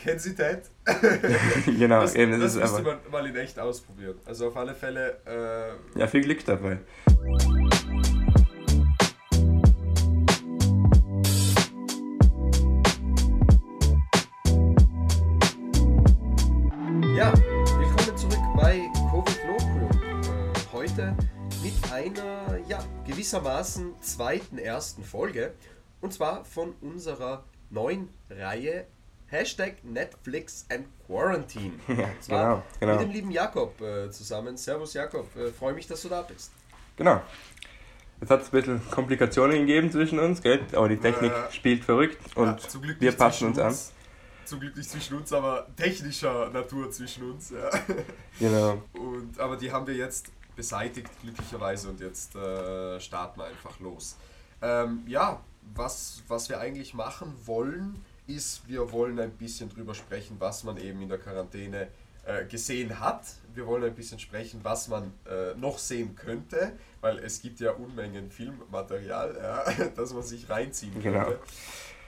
Kensität. genau, das, eben, das, das ist müsste man mal in echt ausprobieren. Also auf alle Fälle. Äh, ja, viel Glück dabei. Ja, willkommen zurück bei Covid Local. Äh, heute mit einer, ja, gewissermaßen zweiten ersten Folge. Und zwar von unserer neuen Reihe Hashtag Netflix and Quarantine. Ja, genau, genau. Mit dem lieben Jakob äh, zusammen. Servus Jakob, äh, freue mich, dass du da bist. Genau. Jetzt hat es ein bisschen Komplikationen gegeben zwischen uns, gell? aber die Technik äh, spielt verrückt und ja, wir passen uns, an. Zum Glück nicht zwischen uns, aber technischer Natur zwischen uns. Ja. Genau. Und, aber die haben wir jetzt beseitigt, glücklicherweise, und jetzt äh, starten wir einfach los. Ähm, ja, was, was wir eigentlich machen wollen, ist, wir wollen ein bisschen drüber sprechen, was man eben in der Quarantäne äh, gesehen hat. Wir wollen ein bisschen sprechen, was man äh, noch sehen könnte, weil es gibt ja Unmengen Filmmaterial, ja, das man sich reinziehen genau. könnte.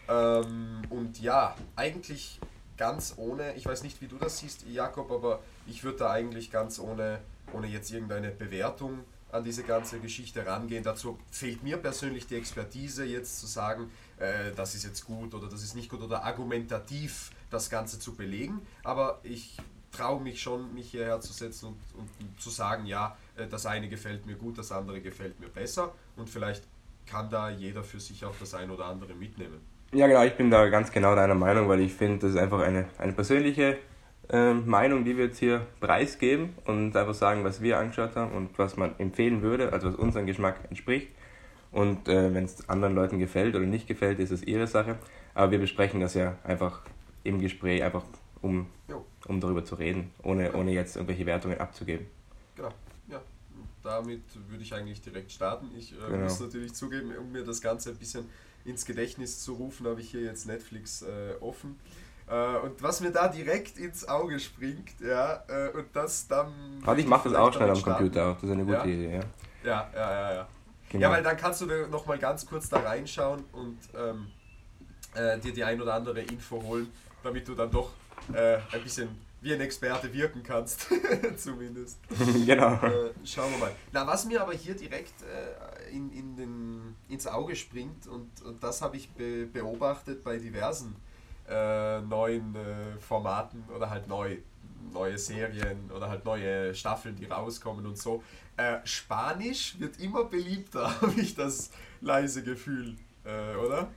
Ähm, und ja, eigentlich ganz ohne, ich weiß nicht, wie du das siehst, Jakob, aber ich würde da eigentlich ganz ohne, ohne jetzt irgendeine Bewertung an diese ganze Geschichte rangehen. Dazu fehlt mir persönlich die Expertise, jetzt zu sagen, äh, das ist jetzt gut oder das ist nicht gut oder argumentativ das Ganze zu belegen. Aber ich traue mich schon, mich hierher zu setzen und, und zu sagen, ja, äh, das eine gefällt mir gut, das andere gefällt mir besser und vielleicht kann da jeder für sich auch das eine oder andere mitnehmen. Ja, genau, ich bin da ganz genau deiner Meinung, weil ich finde, das ist einfach eine, eine persönliche äh, Meinung, die wir jetzt hier preisgeben und einfach sagen, was wir angeschaut haben und was man empfehlen würde, also was unserem Geschmack entspricht. Und äh, wenn es anderen Leuten gefällt oder nicht gefällt, ist es ihre Sache. Aber wir besprechen das ja einfach im Gespräch, einfach um, um darüber zu reden, ohne, ohne jetzt irgendwelche Wertungen abzugeben. Genau, ja. Damit würde ich eigentlich direkt starten. Ich äh, genau. muss natürlich zugeben, um mir das Ganze ein bisschen ins Gedächtnis zu rufen, habe ich hier jetzt Netflix äh, offen. Äh, und was mir da direkt ins Auge springt, ja, äh, und das dann. Warte, ich mache das auch schnell am starten. Computer, das ist eine gute ja. Idee, ja. Ja, ja, ja, ja. Genau. Ja, weil dann kannst du noch mal ganz kurz da reinschauen und ähm, äh, dir die ein oder andere Info holen, damit du dann doch äh, ein bisschen wie ein Experte wirken kannst, zumindest. genau. Äh, schauen wir mal. Na, was mir aber hier direkt äh, in, in den, ins Auge springt, und, und das habe ich be beobachtet bei diversen äh, neuen äh, Formaten oder halt neu, neue Serien oder halt neue Staffeln, die rauskommen und so. Äh, Spanisch wird immer beliebter, habe ich das leise Gefühl, äh, oder?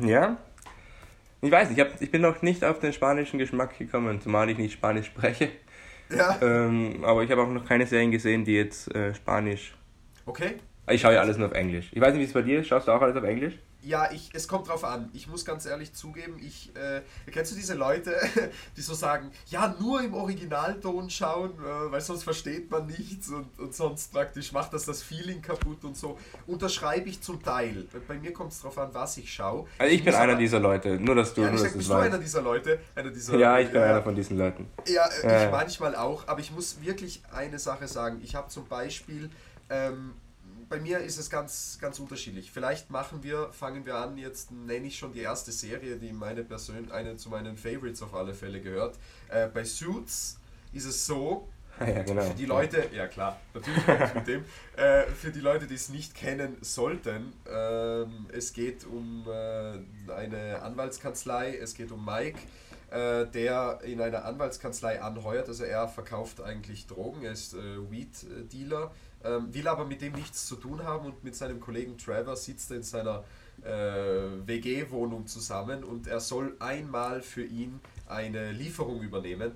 Ja. Ich weiß, ich, hab, ich bin noch nicht auf den spanischen Geschmack gekommen, zumal ich nicht Spanisch spreche. Ja. Ähm, aber ich habe auch noch keine Serien gesehen, die jetzt äh, Spanisch. Okay. Ich schaue ja alles nur auf Englisch. Ich weiß nicht, wie es bei dir ist. Schaust du auch alles auf Englisch? Ja, ich, es kommt drauf an. Ich muss ganz ehrlich zugeben, ich, äh, kennst du diese Leute, die so sagen, ja, nur im Originalton schauen, äh, weil sonst versteht man nichts und, und sonst praktisch macht das das Feeling kaputt und so. Unterschreibe ich zum Teil. Bei mir kommt es drauf an, was ich schaue. Also ich, ich bin einer aber, dieser Leute, nur dass du, ja, nur, dass bist du einer dieser Leute? Einer dieser, ja, ich bin ja, einer von diesen Leuten. Ja, äh, ich manchmal auch, aber ich muss wirklich eine Sache sagen. Ich habe zum Beispiel... Ähm, bei mir ist es ganz, ganz unterschiedlich. Vielleicht machen wir, fangen wir an, jetzt nenne ich schon die erste Serie, die meine Person, eine zu meinen Favorites auf alle Fälle gehört. Äh, bei Suits ist es so, ja, genau. für die Leute, ja klar, natürlich mit dem, äh, für die Leute, die es nicht kennen sollten, äh, es geht um äh, eine Anwaltskanzlei, es geht um Mike äh, der in einer Anwaltskanzlei anheuert. Also er verkauft eigentlich Drogen, er ist äh, Weed-Dealer ähm, will aber mit dem nichts zu tun haben und mit seinem Kollegen Trevor sitzt er in seiner äh, WG-Wohnung zusammen und er soll einmal für ihn eine Lieferung übernehmen.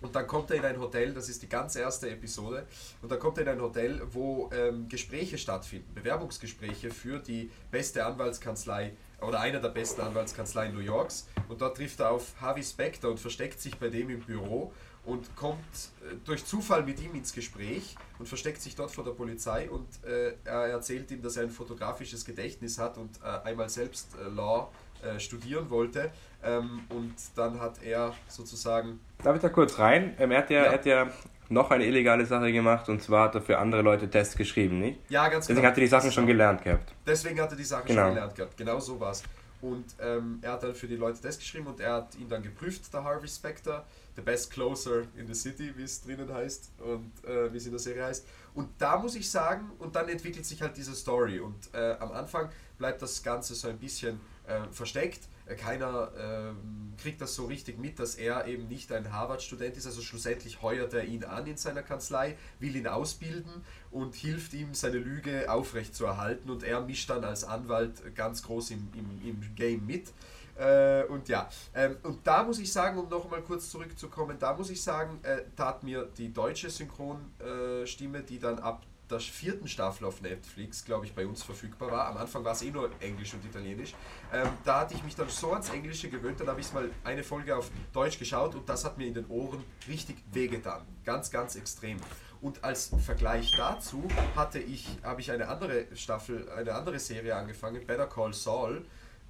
Und dann kommt er in ein Hotel, das ist die ganz erste Episode, und dann kommt er in ein Hotel, wo ähm, Gespräche stattfinden, Bewerbungsgespräche für die beste Anwaltskanzlei oder einer der besten Anwaltskanzleien New Yorks. Und dort trifft er auf Harvey Specter und versteckt sich bei dem im Büro und kommt äh, durch Zufall mit ihm ins Gespräch und versteckt sich dort vor der Polizei und äh, er erzählt ihm, dass er ein fotografisches Gedächtnis hat und äh, einmal selbst äh, Law äh, studieren wollte ähm, und dann hat er sozusagen... Darf ich da kurz rein? Ähm, er, hat ja, ja. er hat ja noch eine illegale Sache gemacht und zwar hat er für andere Leute Tests geschrieben, nicht? Ja, ganz genau. Deswegen hat er die Sachen schon gelernt gehabt. Deswegen hat er die Sachen genau. schon gelernt gehabt, genau so war es. Und ähm, er hat dann für die Leute das geschrieben und er hat ihn dann geprüft, der Harvey Specter, the best closer in the city, wie es drinnen heißt und äh, wie es in der Serie heißt. Und da muss ich sagen, und dann entwickelt sich halt diese Story. Und äh, am Anfang bleibt das Ganze so ein bisschen äh, versteckt. Äh, keiner ähm, kriegt das so richtig mit, dass er eben nicht ein Harvard-Student ist. Also schlussendlich heuert er ihn an in seiner Kanzlei, will ihn ausbilden und hilft ihm, seine Lüge aufrechtzuerhalten. Und er mischt dann als Anwalt ganz groß im, im, im Game mit. Äh, und ja, ähm, und da muss ich sagen, um noch mal kurz zurückzukommen, da muss ich sagen, äh, tat mir die deutsche Synchronstimme, die dann ab der vierten Staffel auf Netflix, glaube ich, bei uns verfügbar war. Am Anfang war es eh nur Englisch und Italienisch. Ähm, da hatte ich mich dann so ans Englische gewöhnt, dann habe ich mal eine Folge auf Deutsch geschaut und das hat mir in den Ohren richtig wehgetan. Ganz, ganz extrem. Und als Vergleich dazu hatte ich, habe ich eine andere Staffel, eine andere Serie angefangen, Better Call Saul.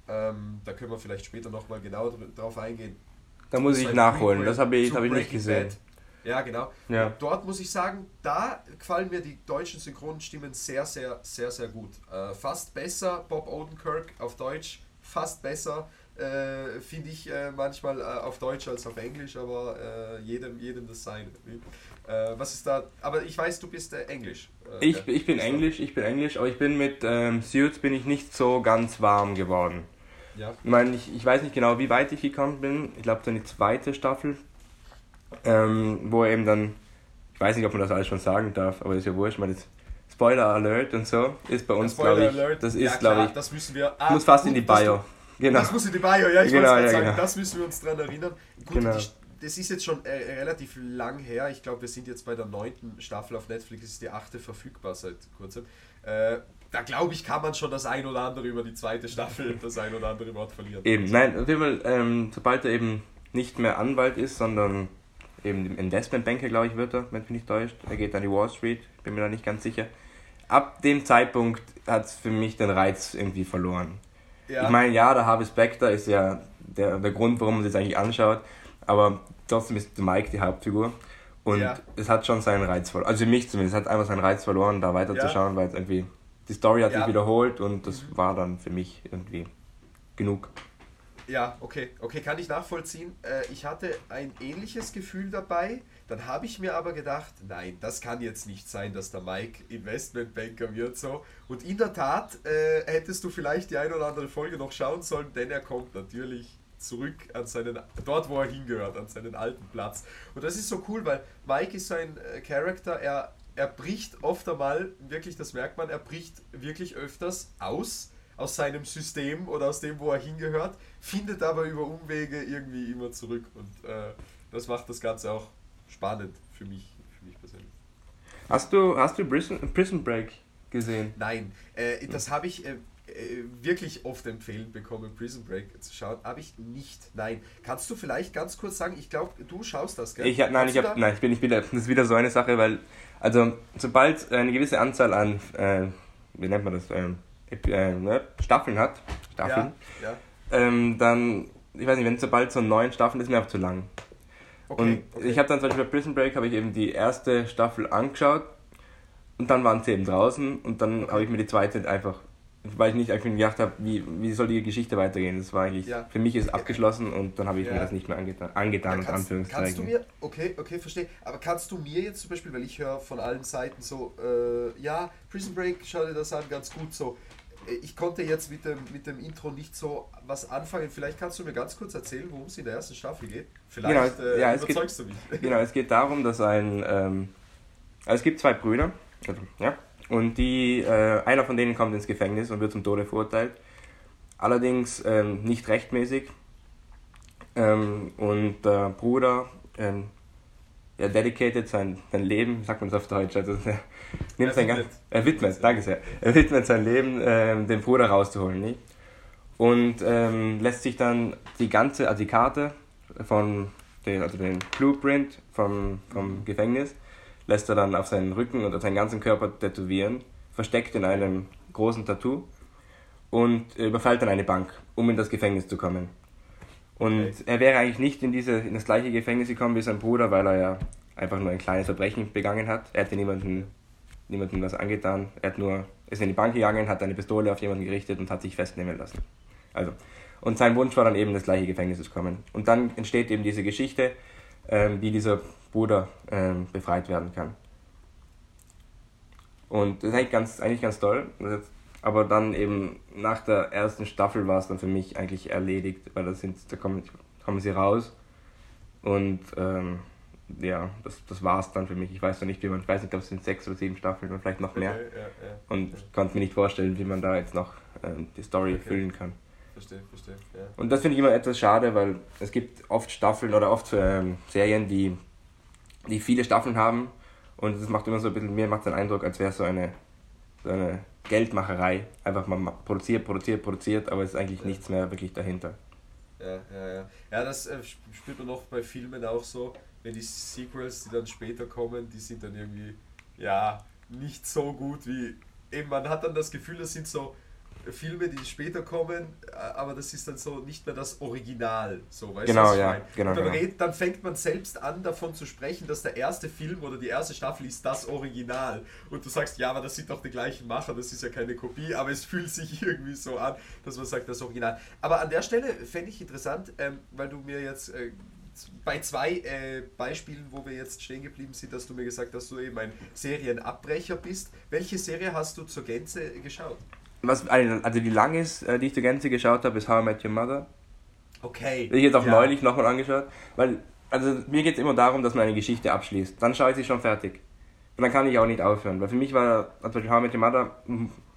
Ähm, da können wir vielleicht später nochmal genau drauf eingehen. Da muss ich nachholen, das habe ich, hab ich nicht gesehen. Bad. Ja, genau. Ja. Dort muss ich sagen, da gefallen mir die deutschen Synchronstimmen sehr, sehr, sehr, sehr gut. Äh, fast besser, Bob Odenkirk auf Deutsch, fast besser. Äh, Finde ich äh, manchmal äh, auf Deutsch als auf Englisch, aber äh, jedem, jedem das seine. Äh, was ist da? Aber ich weiß, du bist Englisch. ich, ich bin Englisch, ich bin Englisch, aber ich bin mit ähm, Suits bin ich nicht so ganz warm geworden. Ja. Ich meine, ich, ich weiß nicht genau, wie weit ich gekommen bin. Ich glaube, so eine zweite Staffel ähm, wo er eben dann, ich weiß nicht, ob man das alles schon sagen darf, aber ist ja wurscht, ist Spoiler Alert und so ist bei uns, glaube ich, Alert. das ist, ja, glaube ich, das müssen wir, ah, muss fast gut, in die Bio. genau. Das muss in die Bio, ja, ich genau, ja, sagen, genau. das müssen wir uns dran erinnern. Gut, genau. die, das ist jetzt schon äh, relativ lang her. Ich glaube, wir sind jetzt bei der neunten Staffel auf Netflix, ist die achte verfügbar seit kurzem. Äh, da glaube ich, kann man schon das ein oder andere über die zweite Staffel, das ein oder andere Wort verlieren. Eben, nein, auf jeden Fall, ähm, sobald er eben nicht mehr Anwalt ist, sondern eben Investmentbanker, glaube ich, wird er, wenn mich nicht täuscht. Er geht an die Wall Street, bin mir da nicht ganz sicher. Ab dem Zeitpunkt hat es für mich den Reiz irgendwie verloren. Ja. Ich meine, ja, der Harvey Specter ist ja der, der Grund, warum man sich eigentlich anschaut, aber trotzdem ist Mike die Hauptfigur. Und ja. es hat schon seinen Reiz verloren. Also für mich zumindest, es hat einfach seinen Reiz verloren, da weiterzuschauen, ja. weil es irgendwie, die Story hat sich wiederholt und das mhm. war dann für mich irgendwie genug. Ja, okay, okay, kann ich nachvollziehen. Äh, ich hatte ein ähnliches Gefühl dabei. Dann habe ich mir aber gedacht, nein, das kann jetzt nicht sein, dass der Mike Investmentbanker wird so. Und in der Tat äh, hättest du vielleicht die eine oder andere Folge noch schauen sollen, denn er kommt natürlich zurück an seinen, dort wo er hingehört, an seinen alten Platz. Und das ist so cool, weil Mike ist so ein äh, Charakter, er, er bricht oft einmal, wirklich, das merkt man, er bricht wirklich öfters aus aus seinem System oder aus dem, wo er hingehört, findet aber über Umwege irgendwie immer zurück. Und äh, das macht das Ganze auch spannend für mich, für mich persönlich. Hast du, hast du Prison, Prison Break gesehen? Nein, äh, das habe ich äh, äh, wirklich oft empfehlen bekommen, Prison Break zu schauen. Habe ich nicht. Nein. Kannst du vielleicht ganz kurz sagen, ich glaube, du schaust das, gell? Ich, nein, ich hab, nein, ich bin nicht wieder. Das ist wieder so eine Sache, weil, also, sobald eine gewisse Anzahl an, äh, wie nennt man das, ähm, äh, ne, Staffeln hat, Staffeln, ja, ja. Ähm, dann, ich weiß nicht, wenn sobald so neun Staffeln ist, mir einfach zu lang. Okay, und okay. ich habe dann zum Beispiel bei Prison Break habe ich eben die erste Staffel angeschaut und dann waren sie eben draußen und dann okay. habe ich mir die zweite einfach, weil ich nicht einfach gedacht habe, wie, wie soll die Geschichte weitergehen. Das war eigentlich, ja. für mich ist abgeschlossen und dann habe ich ja. mir das nicht mehr angetan, angetan ja, kannst, Kannst du mir, okay, okay, verstehe, aber kannst du mir jetzt zum Beispiel, weil ich höre von allen Seiten so, äh, ja, Prison Break, schau dir das an, ganz gut so, ich konnte jetzt mit dem, mit dem Intro nicht so was anfangen. Vielleicht kannst du mir ganz kurz erzählen, worum es in der ersten Staffel geht. Vielleicht genau, äh, ja, überzeugst geht, du mich. Genau, es geht darum, dass ein. Ähm, also es gibt zwei Brüder, also, ja, und die, äh, einer von denen kommt ins Gefängnis und wird zum Tode verurteilt. Allerdings ähm, nicht rechtmäßig. Ähm, und der Bruder ähm, er dedicated sein, sein Leben, sagt man das auf Deutsch, also er, nimmt sein widmet. er widmet, danke sehr, er widmet sein Leben, ähm, den Bruder rauszuholen, nicht? Und ähm, lässt sich dann die ganze, also die Karte von, den, also den Blueprint vom, vom Gefängnis, lässt er dann auf seinen Rücken auf seinen ganzen Körper tätowieren, versteckt in einem großen Tattoo und überfällt dann eine Bank, um in das Gefängnis zu kommen. Und okay. er wäre eigentlich nicht in, diese, in das gleiche Gefängnis gekommen wie sein Bruder, weil er ja einfach nur ein kleines Verbrechen begangen hat. Er hätte niemanden, niemandem was angetan. Er hat nur, ist in die Bank gegangen, hat eine Pistole auf jemanden gerichtet und hat sich festnehmen lassen. Also, Und sein Wunsch war dann eben, das gleiche Gefängnis zu kommen. Und dann entsteht eben diese Geschichte, wie dieser Bruder ähm, befreit werden kann. Und das ist eigentlich ganz, eigentlich ganz toll. Aber dann eben nach der ersten Staffel war es dann für mich eigentlich erledigt, weil da, sind, da kommen, kommen sie raus. Und ähm, ja, das, das war es dann für mich. Ich weiß noch nicht, wie man, ich weiß nicht, ob es sind sechs oder sieben Staffeln oder vielleicht noch mehr. Okay, ja, ja, und ich konnte mir nicht vorstellen, wie man da jetzt noch ähm, die Story okay. füllen kann. Verstehe, verstehe. Ja. Und das finde ich immer etwas schade, weil es gibt oft Staffeln oder oft ähm, Serien, die, die viele Staffeln haben und es macht immer so ein bisschen, mir macht den Eindruck, als wäre es so eine, so eine Geldmacherei. Einfach man produziert, produziert, produziert, aber es ist eigentlich ja. nichts mehr wirklich dahinter. Ja, ja, ja. Ja, das äh, spürt man oft bei Filmen auch so, wenn die Sequels, die dann später kommen, die sind dann irgendwie, ja, nicht so gut wie. Eben, man hat dann das Gefühl, das sind so Filme, die später kommen, äh, aber das ist dann so nicht mehr das Original. So, weißt genau, ja, genau, dann, genau. Red, dann fängt man selbst an, davon zu sprechen, dass der erste Film oder die erste Staffel ist das Original. Und du sagst, ja, aber das sind doch die gleichen Macher, das ist ja keine Kopie, aber es fühlt sich irgendwie so an, dass man sagt, das Original. Aber an der Stelle fände ich interessant, ähm, weil du mir jetzt äh, bei zwei äh, Beispielen, wo wir jetzt stehen geblieben sind, dass du mir gesagt hast, dass du eben ein Serienabbrecher bist. Welche Serie hast du zur Gänze geschaut? Was, also die lang ist, äh, die ich zur Gänze geschaut habe, ist How I Met Your Mother. Okay. Die ich jetzt auch ja. neulich nochmal angeschaut. Weil, also mir geht es immer darum, dass man eine Geschichte abschließt. Dann schaue ich sie schon fertig. Und dann kann ich auch nicht aufhören. Weil für mich war, also How I Met Your Mother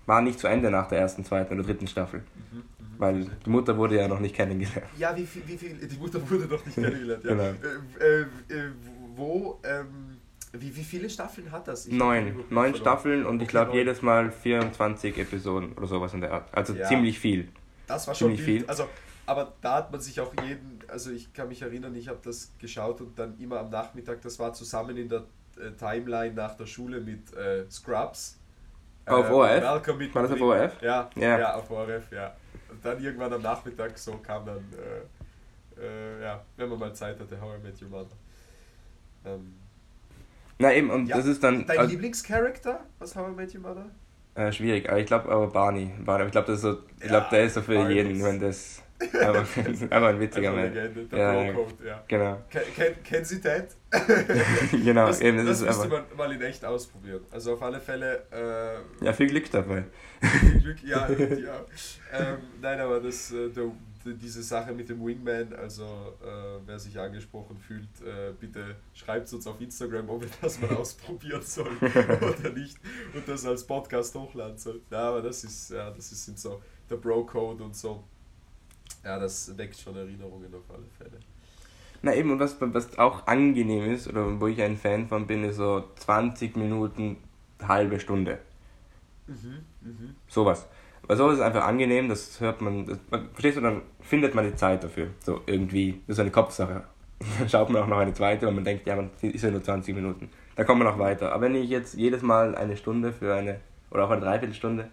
war nicht zu Ende nach der ersten, zweiten oder dritten Staffel. Mhm, mh. Weil die Mutter wurde ja noch nicht kennengelernt. Ja, wie viel, wie viel die Mutter wurde noch nicht kennengelernt. Ja. genau. Äh, äh, wo, ähm, wie, wie viele Staffeln hat das? Ich Neun. Neun Staffeln und okay, ich glaube jedes Mal 24 Episoden oder sowas in der Art. Also ja. ziemlich viel. Das war schon viel. Also, aber da hat man sich auch jeden, also ich kann mich erinnern, ich habe das geschaut und dann immer am Nachmittag, das war zusammen in der äh, Timeline nach der Schule mit äh, Scrubs. Auf äh, ORF? War das auf ORF? Ja, ja, ja. auf ORF, ja. Und dann irgendwann am Nachmittag so kam dann, äh, äh, ja, wenn man mal Zeit hatte, How I Met Your Mother. Ähm, na eben, und ja, das ist dann. Dein also, Lieblingscharakter aus How I Met Your Mother? Äh, schwierig, aber ich glaube aber Barney. Barney. Ich glaube, das ist so, ich glaube, der ist so für Barney jeden, wenn das. Aber, aber ein witziger Mann. Der ja, ja. Genau. Kennen Sie Ted? genau, das, eben. Das, das müsste man mal in echt ausprobieren. Also auf alle Fälle. Äh, ja, viel Glück dabei. Viel Glück, ja. ja. Ähm, nein, aber das, äh, der, diese Sache mit dem Wingman, also äh, wer sich angesprochen fühlt, äh, bitte schreibt es uns auf Instagram, ob wir das mal ausprobieren sollen oder nicht und das als Podcast hochladen sollen. Ja, aber das ist, ja, das ist so der Bro-Code und so. Ja, das weckt schon Erinnerungen auf alle Fälle. Na eben, und was, was auch angenehm ist, oder wo ich ein Fan von bin, ist so 20 Minuten, halbe Stunde. Mhm, mh. Sowas. Weil sowas ist einfach angenehm, das hört man, das, man, verstehst du, dann findet man die Zeit dafür. So irgendwie, das ist eine Kopfsache. Dann schaut man auch noch eine zweite und man denkt, ja, man ist ja nur 20 Minuten. Da kommt man noch weiter. Aber wenn ich jetzt jedes Mal eine Stunde für eine, oder auch eine Dreiviertelstunde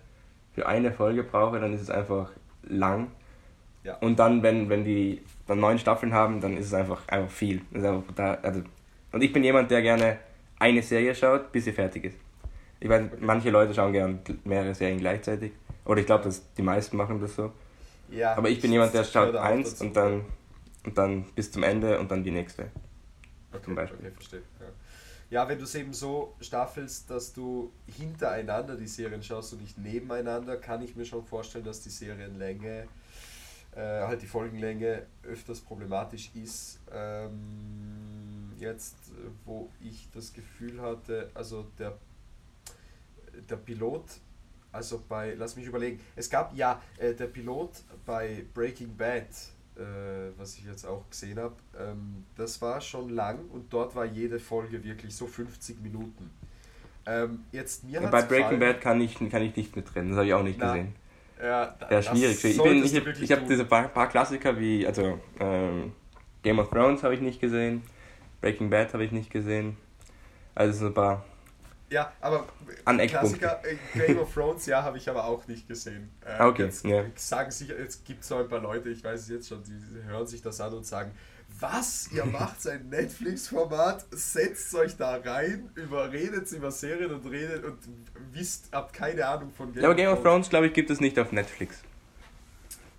für eine Folge brauche, dann ist es einfach lang. Ja. Und dann, wenn, wenn die dann neun Staffeln haben, dann ist es einfach, einfach viel. Einfach da, also, und ich bin jemand, der gerne eine Serie schaut, bis sie fertig ist. Ich weiß, manche Leute schauen gerne mehrere Serien gleichzeitig. Oder ich glaube, dass die meisten machen das so. Ja, Aber ich bin jemand, der schaut eins und dann, und dann bis zum Ende und dann die nächste. Okay, zum Beispiel. okay verstehe. Ja. ja, wenn du es eben so staffelst, dass du hintereinander die Serien schaust und nicht nebeneinander, kann ich mir schon vorstellen, dass die Serienlänge, äh, halt die Folgenlänge öfters problematisch ist. Ähm, jetzt, wo ich das Gefühl hatte, also der, der Pilot also bei, lass mich überlegen, es gab ja äh, der Pilot bei Breaking Bad, äh, was ich jetzt auch gesehen habe, ähm, das war schon lang und dort war jede Folge wirklich so 50 Minuten. Ähm, jetzt mir bei Breaking Bad kann ich, kann ich nicht mit drin, das habe ich auch nicht Na, gesehen. Ja, ja schwierig. Ich, bin, ich, ich habe diese paar, paar, Klassiker wie, also ähm, Game of Thrones habe ich nicht gesehen, Breaking Bad habe ich nicht gesehen. Also so ein paar ja, aber An Klassiker äh, Game of Thrones, ja, habe ich aber auch nicht gesehen. Äh, okay, jetzt, ja. sagen sich, jetzt gibt es so ein paar Leute, ich weiß es jetzt schon, die hören sich das an und sagen, was, ihr macht ein Netflix-Format, setzt euch da rein, überredet über Serien und redet und wisst, habt keine Ahnung von Game, ja, aber Game of Thrones, glaube ich, gibt es nicht auf Netflix.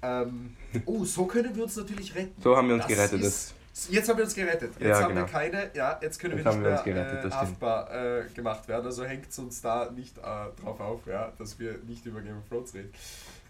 Ähm, oh, so können wir uns natürlich retten. So haben wir uns Das gerettet. ist- Jetzt haben wir uns gerettet. Jetzt Ja, haben wir genau. keine, ja, jetzt können Jetzt wir nicht wir mehr gerettet, äh, haftbar äh, gemacht werden. Also hängt es uns da nicht äh, drauf auf, ja, dass wir nicht über Game of Thrones reden.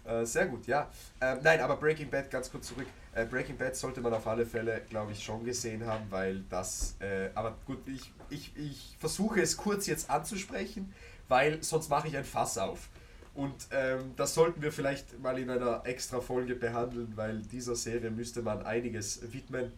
Äh, sehr gut, ja. Ähm, nein, aber Breaking Bad, ganz kurz zurück. Äh, Breaking Bad sollte man auf alle Fälle, glaube ich, schon gesehen haben, weil das, äh, aber gut, ich, ich, ich versuche es kurz jetzt anzusprechen, weil sonst mache ich ein Fass auf. Und ähm, das sollten wir vielleicht mal in einer extra Folge behandeln, weil dieser Serie müsste man einiges widmen.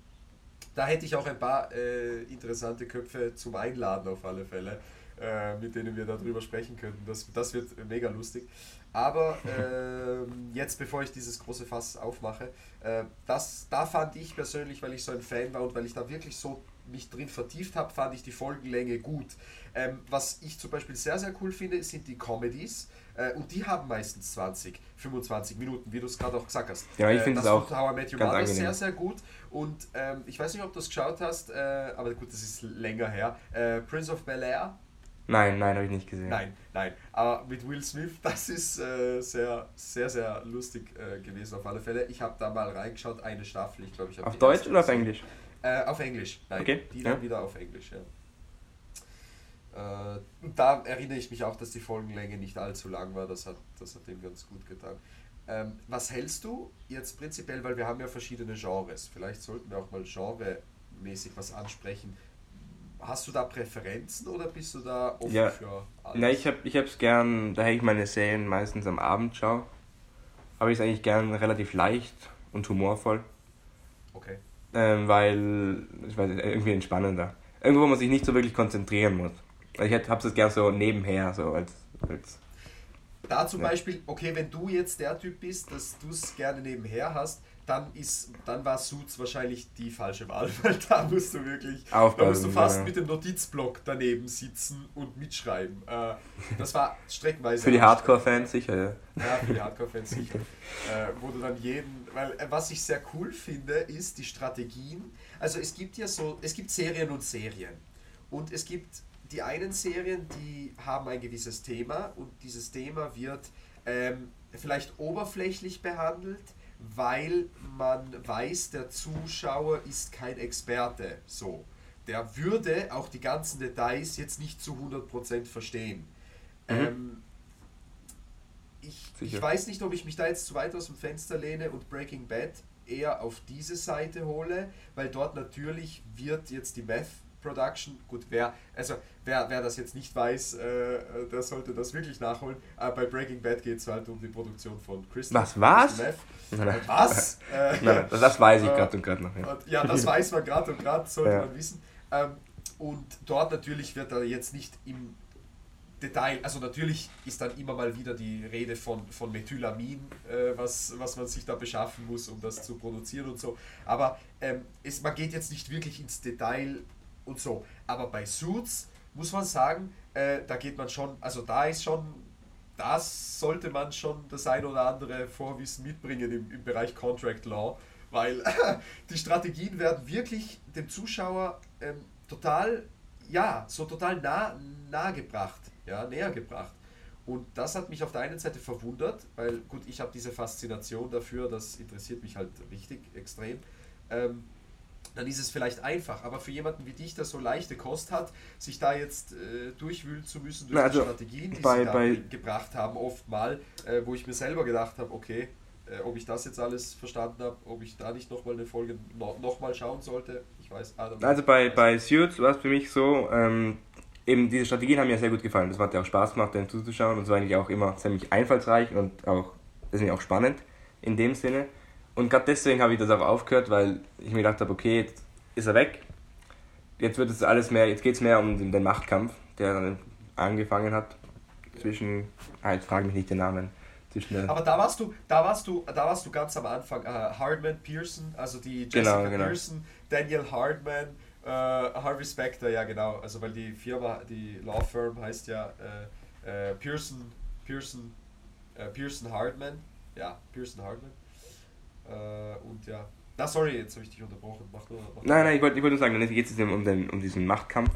Da hätte ich auch ein paar äh, interessante Köpfe zum Einladen auf alle Fälle, äh, mit denen wir darüber sprechen könnten. Das, das wird mega lustig. Aber ähm, jetzt, bevor ich dieses große Fass aufmache, äh, das, da fand ich persönlich, weil ich so ein Fan war und weil ich da wirklich so mich drin vertieft habe, fand ich die Folgenlänge gut. Ähm, was ich zum Beispiel sehr, sehr cool finde, sind die Comedies. Äh, und die haben meistens 20, 25 Minuten, wie du es gerade auch gesagt hast. Ja, ich Äh, finde es das auch tut How I Met Your Mother sehr, sehr gut. Und ähm, ich weiß nicht, ob du es geschaut hast, äh, aber gut, das ist länger her. Äh, Prince of Bel Air? Nein, nein, habe ich nicht gesehen. Nein, nein. Aber mit Will Smith, das ist äh, sehr, sehr, sehr lustig äh, gewesen auf alle Fälle. Ich habe da mal reingeschaut, eine Staffel, ich glaube, ich habe Auf Deutsch oder auf. Englisch? Äh, auf Englisch, nein. Okay, Die dann ja. wieder auf Englisch, ja. Äh, und da erinnere ich mich auch, dass die Folgenlänge nicht allzu lang war. Das hat, das hat dem ganz gut getan. Ähm, was hältst du jetzt prinzipiell, weil wir haben ja verschiedene Genres. Vielleicht sollten wir auch mal genremäßig was ansprechen. Hast du da Präferenzen oder bist du da offen Ja. für alles? Na, ich habe ich hab's gern, da ich meine Serien meistens am Abend schaue, habe ich es eigentlich gern relativ leicht und humorvoll, Okay. ähm, weil, ich weiß nicht, irgendwie entspannender. Irgendwo, wo man sich nicht so wirklich konzentrieren muss. Also ich habe es gern so nebenher, so als, als Da zum Ja. Beispiel, okay, wenn du jetzt der Typ bist, dass du es gerne nebenher hast, dann ist, dann war Suits wahrscheinlich die falsche Wahl, weil da musst du wirklich, da musst du Aufpassen, fast ja. mit dem Notizblock daneben sitzen und mitschreiben. Äh, das war streckenweise für die. Hardcore-Fans sicher, ja. Ja, für die Hardcore-Fans sicher. äh, wo du dann jeden, weil äh, was ich sehr cool finde, ist die Strategien. Also es gibt ja so, es gibt Serien und Serien. Und es gibt die einen Serien, die haben ein gewisses Thema und dieses Thema wird ähm, vielleicht oberflächlich behandelt, weil man weiß, der Zuschauer ist kein Experte. So. Der würde auch die ganzen Details jetzt nicht zu 100% verstehen. Mhm. Ähm, ich, ich weiß nicht, ob ich mich da jetzt zu weit aus dem Fenster lehne und Breaking Bad eher auf diese Seite hole, weil dort natürlich wird jetzt die Meth Production, gut, wer, also wer, wer das jetzt nicht weiß, äh, äh, der sollte das wirklich nachholen. Äh, bei Breaking Bad geht es halt um die Produktion von Crystal. Was, was? Was? Äh, Nein, das, das weiß ich gerade und gerade noch. Ja. und ja, das weiß man gerade und gerade, sollte Ja. man wissen. Ähm, und dort natürlich wird er jetzt nicht im Detail, also natürlich ist dann immer mal wieder die Rede von, von Methylamin, äh, was, was man sich da beschaffen muss, um das zu produzieren und so. Aber ähm, es, man geht jetzt nicht wirklich ins Detail und so. Aber bei Suits muss man sagen, äh, da geht man schon, also da ist schon, das sollte man schon das ein oder andere Vorwissen mitbringen im, im Bereich Contract Law, weil die Strategien werden wirklich dem Zuschauer ähm, total, ja, so total nah, nah gebracht, ja, näher gebracht. Und das hat mich auf der einen Seite verwundert, weil gut, ich habe diese Faszination dafür, das interessiert mich halt richtig extrem. Ähm, dann ist es vielleicht einfach, aber für jemanden wie dich, der so leichte Kost hat, sich da jetzt äh, durchwühlen zu müssen durch Na, also, die Strategien, die bei- sie da bei- gebracht haben, oft mal, äh, wo ich mir selber gedacht habe, okay, äh, ob ich das jetzt alles verstanden habe, ob ich da nicht nochmal eine Folge no, nochmal schauen sollte, ich weiß. Know. Also bei, weiß bei Suits war es für mich so, ähm, eben diese Strategien haben mir sehr gut gefallen. Das hat ja auch Spaß gemacht, denen zuzuschauen und es war eigentlich auch immer ziemlich einfallsreich und auch, das ist auch spannend in dem Sinne. Und gerade deswegen habe ich das auch aufgehört, weil ich mir gedacht habe, okay, jetzt ist er weg. Jetzt wird es alles mehr, jetzt geht es mehr um den, den Machtkampf, der dann angefangen hat zwischen, ah, jetzt frage mich nicht den Namen, zwischen Aber da warst du, da warst du, da warst du ganz am Anfang. Äh, Hardman Pearson, also die Jessica Genau, genau. Pearson, Daniel Hardman, äh, Harvey Specter, ja genau. Also weil die Firma, die Law Firm heißt ja äh, Pearson, Pearson, Pearson Hardman. Ja, Pearson Hardman. Äh, und ja. Na sorry, jetzt habe ich dich unterbrochen. Mach nur. Mach Nein, nein, ich wollte ich wollte nur sagen, jetzt geht es um, den, um diesen Machtkampf.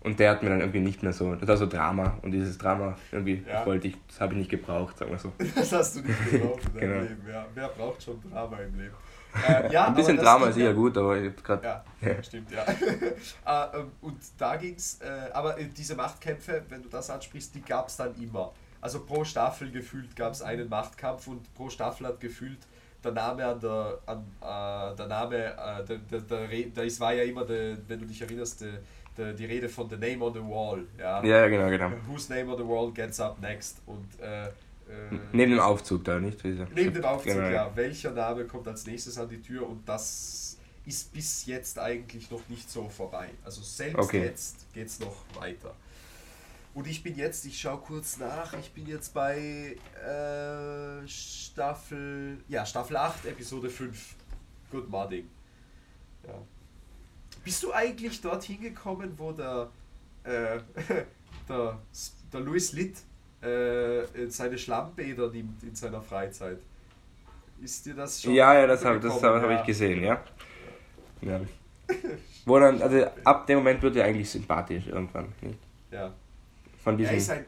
Und der hat mir dann irgendwie nicht mehr so, das war so Drama und dieses Drama irgendwie Ja. wollte ich, das habe ich nicht gebraucht, sagen wir so. Das hast du nicht gebraucht in deinem Genau. Leben. Ja. Wer braucht schon Drama im Leben? Äh, ja, Ein bisschen Drama ist ja- gut, aber ich hab grad, Ja, Ja. stimmt, ja. äh, ähm, und da ging es, äh, aber äh, diese Machtkämpfe, wenn du das ansprichst, die gab es dann immer. Also pro Staffel gefühlt gab es einen Machtkampf und pro Staffel hat gefühlt der Name an der, an, äh, der Name, äh, der, der, der, da ist, war ja immer, der, wenn du dich erinnerst, der, der, die Rede von The Name on the Wall. Ja, ja, ja, genau, genau. Whose Name on the Wall gets up next? Und äh, äh, Neben dem Aufzug da, nicht? Dieser- Neben dem Aufzug, Genau, ja. Welcher Name kommt als nächstes an die Tür? Und das ist bis jetzt eigentlich noch nicht so vorbei. Also selbst Okay. jetzt geht es noch weiter. Und ich bin jetzt, ich schaue kurz nach, ich bin jetzt bei äh, Staffel, ja, Staffel 8, Episode 5. Good Morning. Ja. Bist du eigentlich dorthin gekommen, wo der, äh, der, der Louis Litt äh, seine Schlammbäder nimmt in seiner Freizeit? Ist dir das schon Ja, ja, das habe das hab Ja. ich gesehen, ja. ja. Wo dann, also ab dem Moment wird er eigentlich sympathisch irgendwann. Nicht? Ja. Von Er ist, diesem. ein,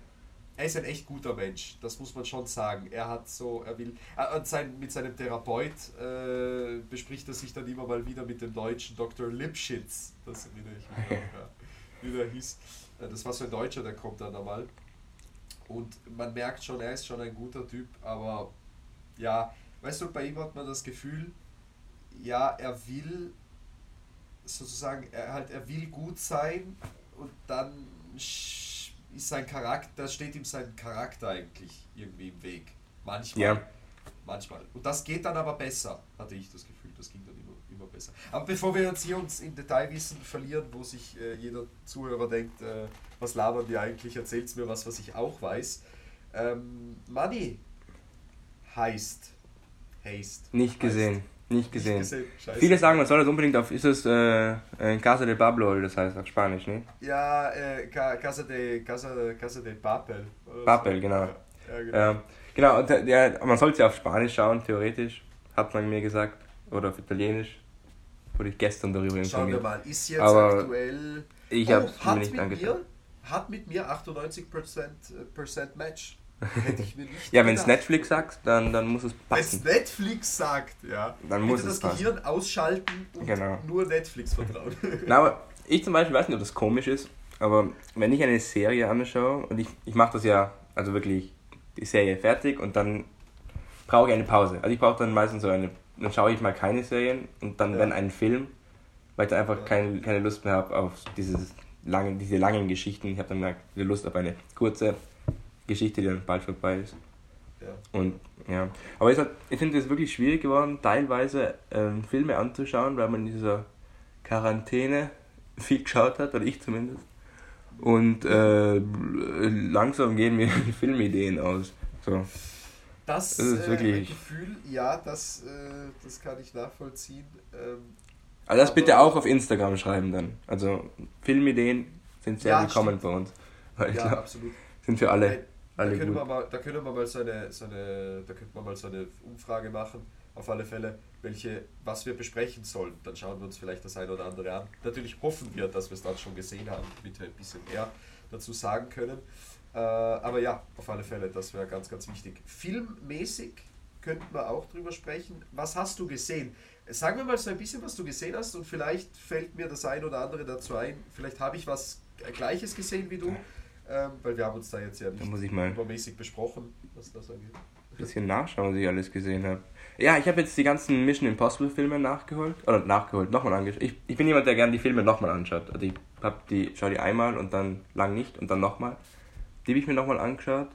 er ist ein echt guter Mensch, das muss man schon sagen. Er hat so, er will, äh, sein, mit seinem Therapeut äh, bespricht er sich dann immer mal wieder mit dem deutschen Dr. Lipschitz. Das erinnere ich mich noch, ja, wie der hieß. Äh, Das war so ein Deutscher, der kommt dann einmal. Und man merkt schon, er ist schon ein guter Typ, aber ja, weißt du, bei ihm hat man das Gefühl, ja, er will sozusagen, er halt, er will gut sein und dann ist sein Charakter, da steht ihm sein Charakter eigentlich irgendwie im Weg. Manchmal. Ja. Manchmal. Und das geht dann aber besser, hatte ich das Gefühl. Das ging dann immer, immer besser. Aber bevor wir jetzt hier uns im Detailwissen verlieren, wo sich äh, jeder Zuhörer denkt, äh, was labern die eigentlich, erzählt's mir was, was ich auch weiß. Ähm, Money heißt. Heißt. Nicht gesehen. Heißt. Nicht gesehen. gesehen. Scheiße. Viele sagen, man soll das unbedingt auf. Ist es äh, äh, Casa de Pablo, oder das heißt auf Spanisch, ne? Ja, äh, Ca- Casa de, Casa, Casa de Papel. Papel, so. genau. Ja, ja, genau. Ähm, genau, der, der, man sollte ja auf Spanisch schauen, theoretisch, hat man mir gesagt. Oder auf Italienisch. Wurde ich gestern darüber Schauen wir informiert. mal, ist jetzt Aber aktuell. Ich Oh, habe es mir nicht mit angetan. mir, hat mit mir 98% äh, Percent Match. Hätte ich mir nicht Ja, wenn es. Netflix sagt, dann, dann muss es Wenn es passen. Netflix sagt, ja. Dann muss es das passen. Gehirn ausschalten und Genau. nur Netflix vertrauen. Na, aber ich zum Beispiel weiß nicht, ob das komisch ist, aber wenn ich eine Serie anschaue und ich, ich mache das ja, also wirklich die Serie fertig und dann brauche ich eine Pause. Also ich brauche dann meistens so eine, dann schaue ich mal keine Serien und dann Ja. wenn einen Film, weil ich dann einfach Ja. keine, keine Lust mehr habe auf dieses lange, diese langen Geschichten. Ich habe dann mal Lust auf eine kurze Geschichte, die dann bald vorbei ist. ja. Und ja, aber hat, ich finde es wirklich schwierig geworden, teilweise ähm, Filme anzuschauen, weil man in dieser Quarantäne viel geschaut hat, oder ich zumindest. Und äh, langsam gehen mir die Filmideen aus. So. Das, Das ist äh, wirklich- ein Gefühl, ja, das, äh, das kann ich nachvollziehen. Ähm, Also das bitte auch auf Instagram schreiben dann. Also Filmideen sind sehr Ja, willkommen bei uns. Weil ich ja, glaube, absolut. sind für alle, Da alle können, wir gut. mal, da können wir mal so eine, so eine, da könnte man mal so eine Umfrage machen, auf alle Fälle, welche, was wir besprechen sollen. Dann schauen wir uns vielleicht das eine oder andere an. Natürlich hoffen wir, dass wir es dann schon gesehen haben, damit wir ein bisschen mehr dazu sagen können. Äh, aber ja, auf alle Fälle, das wäre ganz, ganz wichtig. Filmmäßig könnten wir auch drüber sprechen. Was hast du gesehen? Sagen wir mal so ein bisschen, was du gesehen hast und vielleicht fällt mir das ein oder andere dazu ein. Vielleicht habe ich was Gleiches gesehen wie du, ähm, weil wir haben uns da jetzt ja Da nicht muss ich mal übermäßig besprochen, was das angeht. ein bisschen nachschauen, was ich alles gesehen habe. Ja, ich habe jetzt die ganzen Mission Impossible Filme nachgeholt. Oder nachgeholt, nochmal angeschaut. Ich, ich bin jemand, der gerne die Filme nochmal anschaut. Also ich hab die, schau die einmal und dann lang nicht und dann nochmal. Die habe ich mir nochmal angeschaut.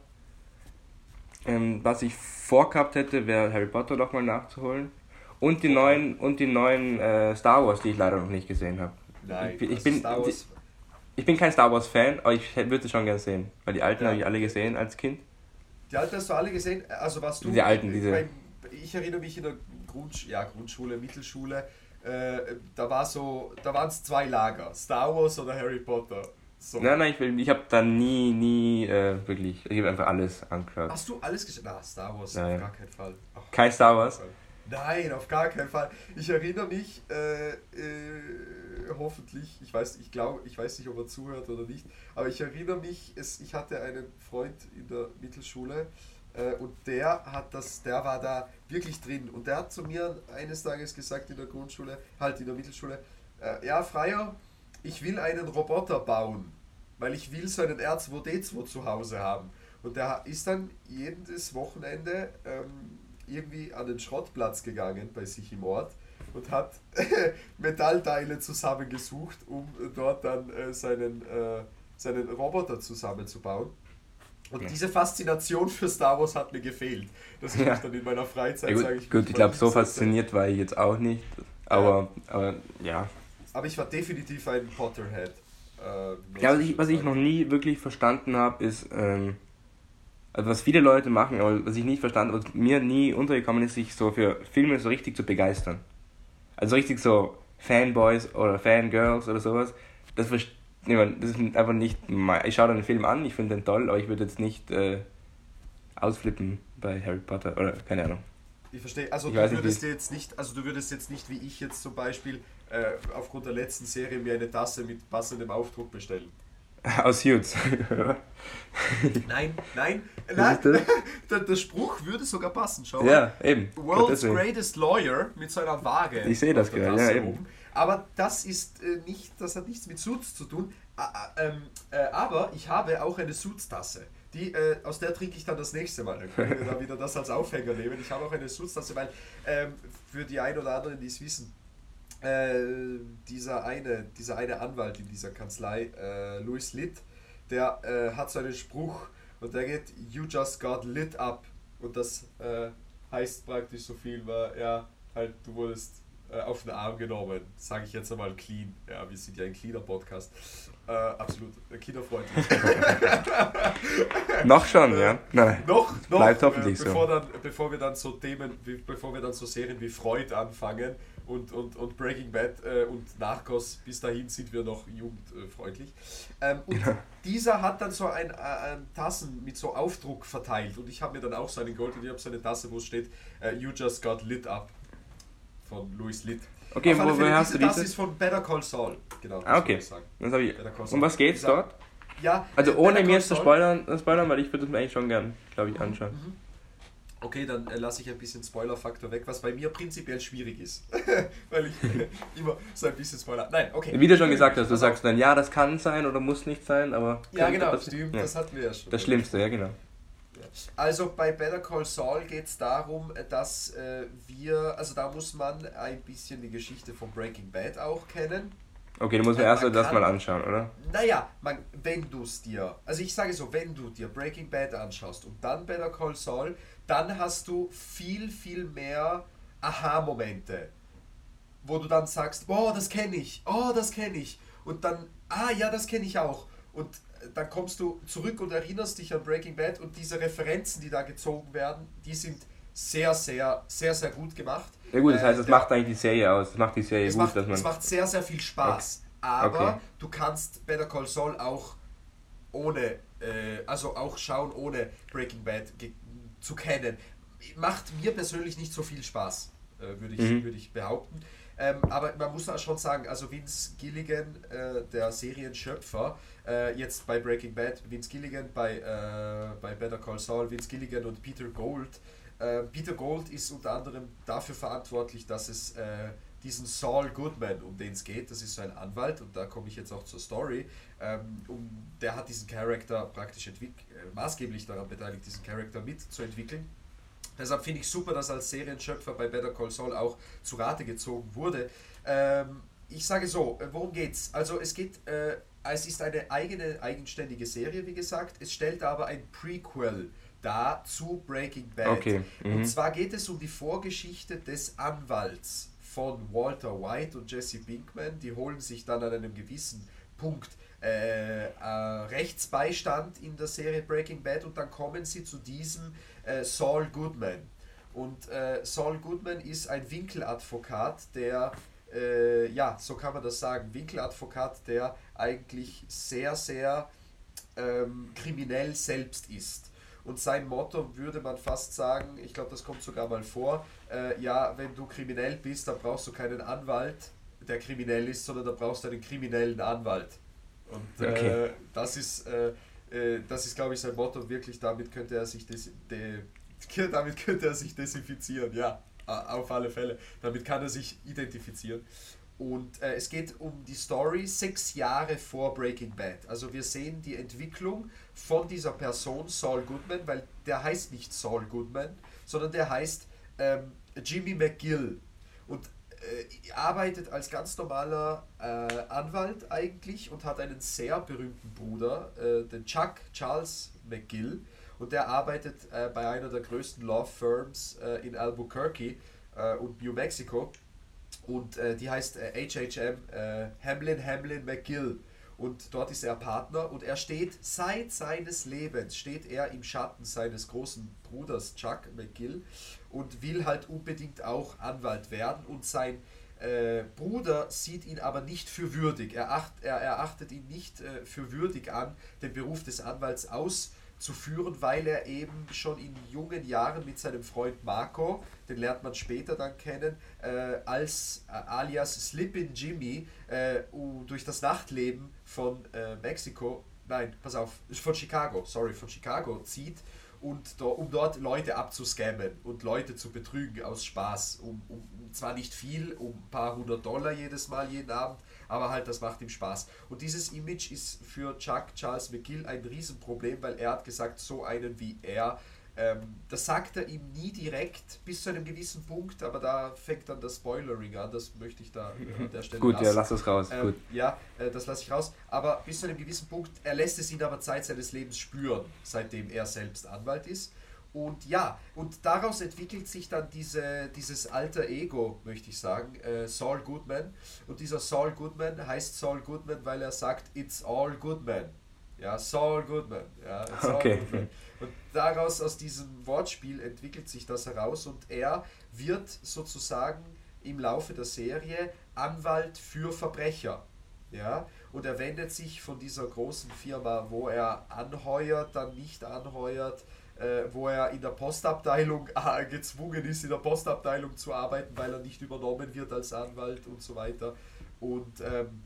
Ähm, was ich vorgehabt hätte, wäre Harry Potter nochmal nachzuholen. Und die neuen, und die neuen äh, Star Wars, die ich leider noch nicht gesehen habe. Nein, Ich bin- ich also bin- Star Wars, Ich bin kein Star Wars Fan, aber ich würde sie schon gerne sehen. Weil die alten Ja. habe ich alle gesehen als Kind. die alten hast du alle gesehen? Also was du... Die alten, diese- Beim, ich erinnere mich in der Grundsch ja, Grundschule, Mittelschule, äh, da war so, da waren es zwei Lager, Star Wars oder Harry Potter. So. Nein, nein, ich, will- ich habe da nie, nie äh, wirklich, ich habe einfach alles angeschaut. Hast du alles gesehen? Na, Star Wars, Ja, auf gar keinen Fall. Ach, Kein Star Wars? Nein, auf gar keinen Fall. Ich erinnere mich, äh, äh, hoffentlich, ich weiß, ich glaube, ich weiß nicht, ob er zuhört oder nicht, aber ich erinnere mich, es, ich hatte einen Freund in der Mittelschule äh, und der hat das, der war da wirklich drin und der hat zu mir eines Tages gesagt in der Grundschule, halt in der Mittelschule, äh, ja Freier, ich will einen Roboter bauen, weil ich will so einen R2D2 zu Hause haben. Und der ist dann jedes Wochenende ähm, irgendwie an den Schrottplatz gegangen bei sich im Ort und hat Metallteile zusammengesucht, um dort dann äh, seinen, äh, seinen Roboter zusammenzubauen. Und ja. diese Faszination für Star Wars hat mir gefehlt. Das ja. ich dann in meiner Freizeit, ja, sage ich. Gut, ich glaube, so fasziniert war ich jetzt auch nicht. Aber ja. aber ja. Aber ich war definitiv ein Potterhead. Äh, ja, was ich, was ich noch nie wirklich verstanden habe, ist, ähm, also was viele Leute machen, aber was ich nicht verstanden was mir nie untergekommen ist, sich so für Filme so richtig zu begeistern. Also richtig so Fanboys oder Fangirls oder sowas. Das, das ist einfach nicht. Ich schaue den Film an, ich finde den toll, aber ich würde jetzt nicht äh, ausflippen bei Harry Potter oder keine Ahnung. Ich verstehe. Also ich du würdest jetzt nicht, also du würdest jetzt nicht wie ich jetzt zum Beispiel äh, aufgrund der letzten Serie mir eine Tasse mit passendem Aufdruck bestellen. Aus Suits. nein, nein, nein. Der, der, Spruch würde sogar passen, schau mal. Ja, eben. World's Greatest Lawyer mit so einer Waage. Ich sehe das gerade, ja, eben. Aber das ist äh, nicht, das hat nichts mit Suits zu tun. Ähm, äh, aber ich habe auch eine Suits-Tasse. Die, äh, aus der trinke ich dann das nächste Mal. Dann können wir da wieder das als Aufhänger nehmen. Ich habe auch eine Suits-Tasse, weil ähm, für die ein oder anderen, die es wissen, äh, dieser, eine, dieser eine Anwalt in dieser Kanzlei, äh, Louis Litt, der äh, hat so einen Spruch und der geht, You just got lit up. Und das äh, heißt praktisch so viel, weil ja, halt, du wurdest äh, auf den Arm genommen, sage ich jetzt einmal clean. Ja, wir sind ja ein cleaner Podcast. Absolut kinderfreundlich. noch schon, ja? Nein. Noch, noch Bleibt hoffentlich bevor so. Dann, bevor wir dann so Themen, bevor wir dann so Serien wie Freud anfangen, und, und, und Breaking Bad äh, und Narcos, bis dahin sind wir noch jugendfreundlich. Ähm, und ja. dieser hat dann so ein, äh, Tassen mit so Aufdruck verteilt und ich habe mir dann auch so einen Gold und ich habe so eine Tasse, wo steht uh, You Just Got Lit Up von Louis Litt. Okay, wo, woher hast du diese? Das ist von Better Call Saul. Genau, ah, okay. Das ich. Um was geht's dort? Ja, also ohne mir zu spoilern, spoilern, weil ich würde es mir eigentlich schon gern, glaube ich, anschauen. Mhm. Okay, dann äh, lasse ich ein bisschen Spoiler-Faktor weg, was bei mir prinzipiell schwierig ist. Weil ich äh, immer so ein bisschen Spoiler. Nein, okay. Wie du schon gesagt hast, du sagst dann, ja, das kann sein oder muss nicht sein, aber. Ja, genau, das, stimmt, ja. das hatten wir ja schon. Das Schlimmste, ja, genau. Also bei Better Call Saul geht es darum, dass äh, wir, also da muss man ein bisschen die Geschichte von Breaking Bad auch kennen. Okay, du musst mir erst das mal anschauen, oder? Naja, man, wenn du es dir, also ich sage so, wenn du dir Breaking Bad anschaust und dann Better Call Saul, dann hast du viel, viel mehr Aha-Momente, wo du dann sagst, boah, das kenne ich, oh, das kenne ich. Und dann, ah ja, das kenne ich auch. Und dann kommst du zurück und erinnerst dich an Breaking Bad und diese Referenzen, die da gezogen werden, die sind sehr, sehr, sehr, sehr gut gemacht. Ja gut, das heißt, das äh, macht eigentlich die Serie aus. Das macht die Serie gut, macht, dass man. Es macht sehr, sehr viel Spaß. Okay. Aber okay. du kannst Better Call Saul auch ohne, äh, also auch schauen, ohne Breaking Bad zu kennen. Macht mir persönlich nicht so viel Spaß, äh, würde ich, mhm. würd ich behaupten. Ähm, aber man muss auch schon sagen, also Vince Gilligan, äh, der Serienschöpfer, äh, jetzt bei Breaking Bad, Vince Gilligan bei, äh, bei Better Call Saul, Vince Gilligan und Peter Gold. Äh, Peter Gold ist unter anderem dafür verantwortlich, dass es äh, diesen Saul Goodman, um den es geht, das ist so ein Anwalt und da komme ich jetzt auch zur Story, ähm, um, der hat diesen Charakter praktisch äh, maßgeblich daran beteiligt, diesen Charakter mitzuentwickeln. Deshalb finde ich super, dass als Serienschöpfer bei Better Call Saul auch zu Rate gezogen wurde. Ähm, ich sage so, äh, worum geht's? Also es geht, äh, es ist eine eigene, eigenständige Serie, wie gesagt. Es stellt aber ein Prequel dar zu Breaking Bad. Okay. Mhm. Und zwar geht es um die Vorgeschichte des Anwalts von Walter White und Jesse Pinkman. Die holen sich dann an einem gewissen Punkt äh, äh, Rechtsbeistand in der Serie Breaking Bad und dann kommen sie zu diesem äh, Saul Goodman. Und äh, Saul Goodman ist ein Winkeladvokat, der, äh, ja, so kann man das sagen, Winkeladvokat, der eigentlich sehr, sehr ähm, kriminell selbst ist. Und sein Motto würde man fast sagen, ich glaube, das kommt sogar mal vor, äh, ja, wenn du kriminell bist, dann brauchst du keinen Anwalt, der kriminell ist, sondern da brauchst du einen kriminellen Anwalt. Und Okay. äh, das ist, äh, äh, das ist glaube ich, sein Motto. Wirklich, damit könnte er sich des, de, damit könnte er sich desinfizieren, ja, auf alle Fälle. Damit kann er sich identifizieren. Und äh, es geht um die Story sechs Jahre vor Breaking Bad. Also wir sehen die Entwicklung von dieser Person, Saul Goodman, weil der heißt nicht Saul Goodman, sondern der heißt ähm, Jimmy McGill. Und äh, arbeitet als ganz normaler äh, Anwalt eigentlich und hat einen sehr berühmten Bruder, äh, den Chuck Charles McGill. Und der arbeitet äh, bei einer der größten Law Firms äh, in Albuquerque äh, und New Mexico. Und die heißt HHM Hamlin Hamlin McGill. Und dort ist er Partner und er steht seit seines Lebens, steht er im Schatten seines großen Bruders Chuck McGill und will halt unbedingt auch Anwalt werden und sein äh, Bruder sieht ihn aber nicht für würdig. Er, acht, er erachtet ihn nicht äh, für würdig an, den Beruf des Anwalts auszuführen, weil er eben schon in jungen Jahren mit seinem Freund Marco, den lernt man später dann kennen, äh, als äh, alias Slippin' Jimmy äh, durch das Nachtleben von äh, Mexiko, nein, pass auf, von Chicago, sorry, von Chicago zieht und do, um dort Leute abzuscammen und Leute zu betrügen aus Spaß. Um, um, zwar nicht viel, um ein paar hundert Dollar jedes Mal, jeden Abend, aber halt das macht ihm Spaß. Und dieses Image ist für Chuck Charles McGill ein Riesenproblem, weil er hat gesagt, so einen wie er, ähm, das sagt er ihm nie direkt bis zu einem gewissen Punkt, aber da fängt dann das Spoilering an, das möchte ich da an der Stelle Gut, ja, lassen. lass das raus. Ähm. Ja, äh, das lasse ich raus. Aber bis zu einem gewissen Punkt, er lässt es ihn aber Zeit seines Lebens spüren, seitdem er selbst Anwalt ist. Und ja, und daraus entwickelt sich dann diese, dieses alter Ego, möchte ich sagen, äh, Saul Goodman. Und dieser Saul Goodman heißt Saul Goodman, weil er sagt, it's all Goodman. Ja, Saul Goodman. Ja, it's all Okay. Goodman. Und daraus, aus diesem Wortspiel, entwickelt sich das heraus und er wird sozusagen im Laufe der Serie Anwalt für Verbrecher. Ja, und er wendet sich von dieser großen Firma, wo er anheuert, dann nicht anheuert, wo er in der Postabteilung äh, gezwungen ist, in der Postabteilung zu arbeiten, weil er nicht übernommen wird als Anwalt und so weiter. Und ähm,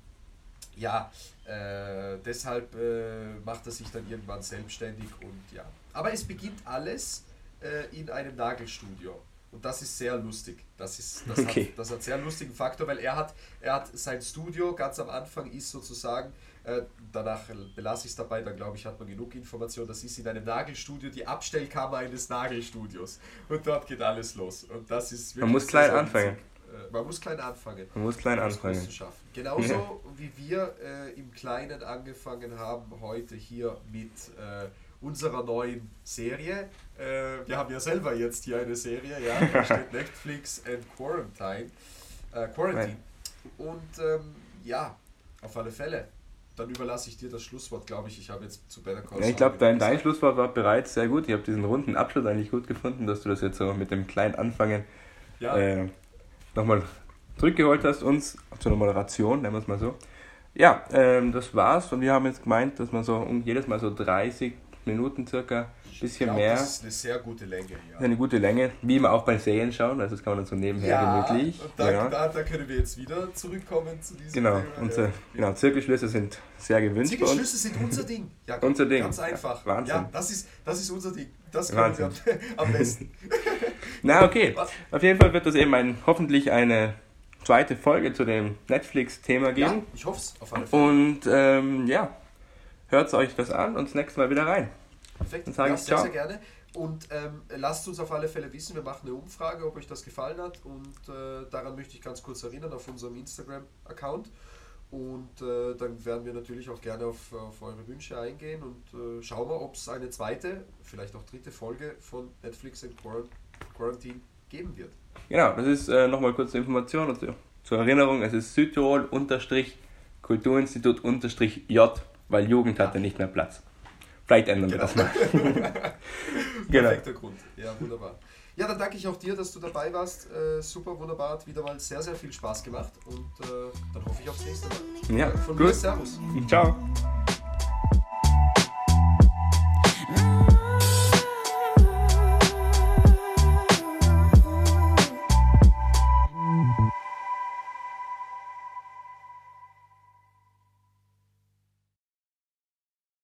ja, äh, deshalb äh, macht er sich dann irgendwann selbstständig und ja. Aber es beginnt alles äh, in einem Nagelstudio. Und das ist sehr lustig. Das, ist, das, Okay. hat, das hat sehr lustigen Faktor, weil er hat, er hat sein Studio ganz am Anfang ist sozusagen, äh, danach belasse ich es dabei, dann glaube ich, hat man genug Information, das ist in einem Nagelstudio die Abstellkammer eines Nagelstudios. Und dort geht alles los. Und das ist Man muss klein anfangen. Äh, Man muss klein anfangen. Man muss klein Man muss anfangen. Schaffen. Genauso wie wir äh, im Kleinen angefangen haben, heute hier mit äh, unserer neuen Serie. Äh, wir haben ja selber jetzt hier eine Serie, ja, da steht Netflix and Quarantine. Quarantine. Und ähm, ja, auf alle Fälle. Dann überlasse ich dir das Schlusswort, glaube ich. Ich habe jetzt zu Better Call Ja, ich glaube, dein, dein. Schlusswort war bereits sehr gut. Ich habe diesen runden Abschluss eigentlich gut gefunden, dass du das jetzt so mit dem kleinen Anfangen Ja, äh, nochmal zurückgeholt hast, uns zu einer Moderation, nennen wir es mal so. Ja, ähm, das war's. Und wir haben jetzt gemeint, dass man so um jedes Mal so 30 Minuten circa, bisschen glaub, mehr, Das ist eine sehr gute Länge. Ja. eine gute Länge, wie immer auch bei Serien schauen, also das kann man dann so nebenher Ja, gemütlich. und da, genau. da, da können wir jetzt wieder zurückkommen zu diesem Genau, Thema. unsere, ja. genau, Zirkelschlüsse sind sehr gewünscht. Zirkelschlüsse sind unser Ding. Ja, Unser Ding. Ganz einfach. Wahnsinn. Ja, das ist, das ist unser Ding. Das können wir am, Wahnsinn. am besten. Na, okay. Was? Auf jeden Fall wird es eben ein, hoffentlich eine zweite Folge zu dem Netflix-Thema Ja, geben. ich hoffe es auf alle Fälle. Und ähm, ja, hört euch das an und das nächste Mal wieder rein. Perfekt. sage ich sehr, sehr gerne. Und ähm, lasst uns auf alle Fälle wissen, wir machen eine Umfrage, ob euch das gefallen hat. Und äh, daran möchte ich ganz kurz erinnern auf unserem Instagram-Account. Und äh, dann werden wir natürlich auch gerne auf, auf eure Wünsche eingehen und äh, schauen wir, ob es eine zweite, vielleicht auch dritte Folge von Netflix and Quarant- Quarantine geben wird. Genau, das ist äh, nochmal kurze Information und zur- zur Erinnerung, es ist Südtirol unterstrich Kulturinstitut unterstrich J, weil Jugend hatte nicht mehr Platz. Vielleicht ändern wir das mal. genau. Perfekter Grund. Ja, wunderbar. Ja, dann danke ich auch dir, dass du dabei warst. Äh, super, wunderbar. Hat wieder mal sehr, sehr viel Spaß gemacht. Und äh, dann hoffe ich aufs nächste Mal. Ja, Von mir gut. Servus. Ciao.